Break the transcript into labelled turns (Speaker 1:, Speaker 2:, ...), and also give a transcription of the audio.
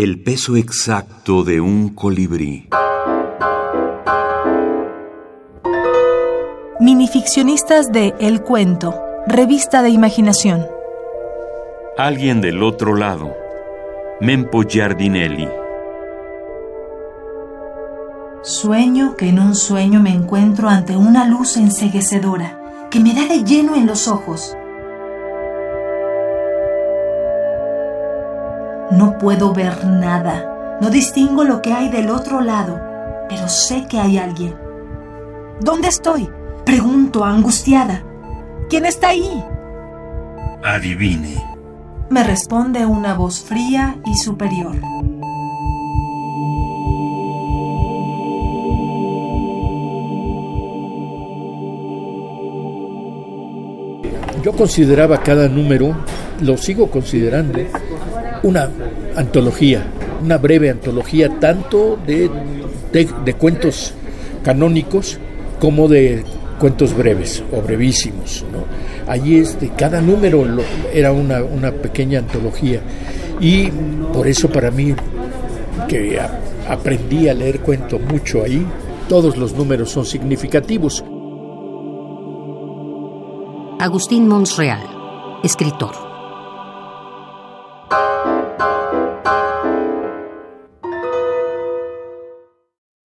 Speaker 1: El peso exacto de un colibrí.
Speaker 2: Minificcionistas de El Cuento, revista de imaginación.
Speaker 1: Alguien del otro lado. Mempo Giardinelli.
Speaker 3: Sueño que en un sueño me encuentro ante una luz enseguecedora que me da de lleno en los ojos. No puedo ver nada, no distingo lo que hay del otro lado, pero sé que hay alguien. ¿Dónde estoy? Pregunto angustiada. ¿Quién está ahí?
Speaker 1: Adivine.
Speaker 3: Me responde una voz fría y superior.
Speaker 4: Yo consideraba cada número, lo sigo considerando, una antología, una breve antología tanto de, de, cuentos canónicos como de cuentos breves o brevísimos. Allí este, cada número era una, una, pequeña antología y por eso para mí, que aprendí a leer cuento mucho ahí, todos los números son significativos.
Speaker 5: Agustín Monsreal, escritor.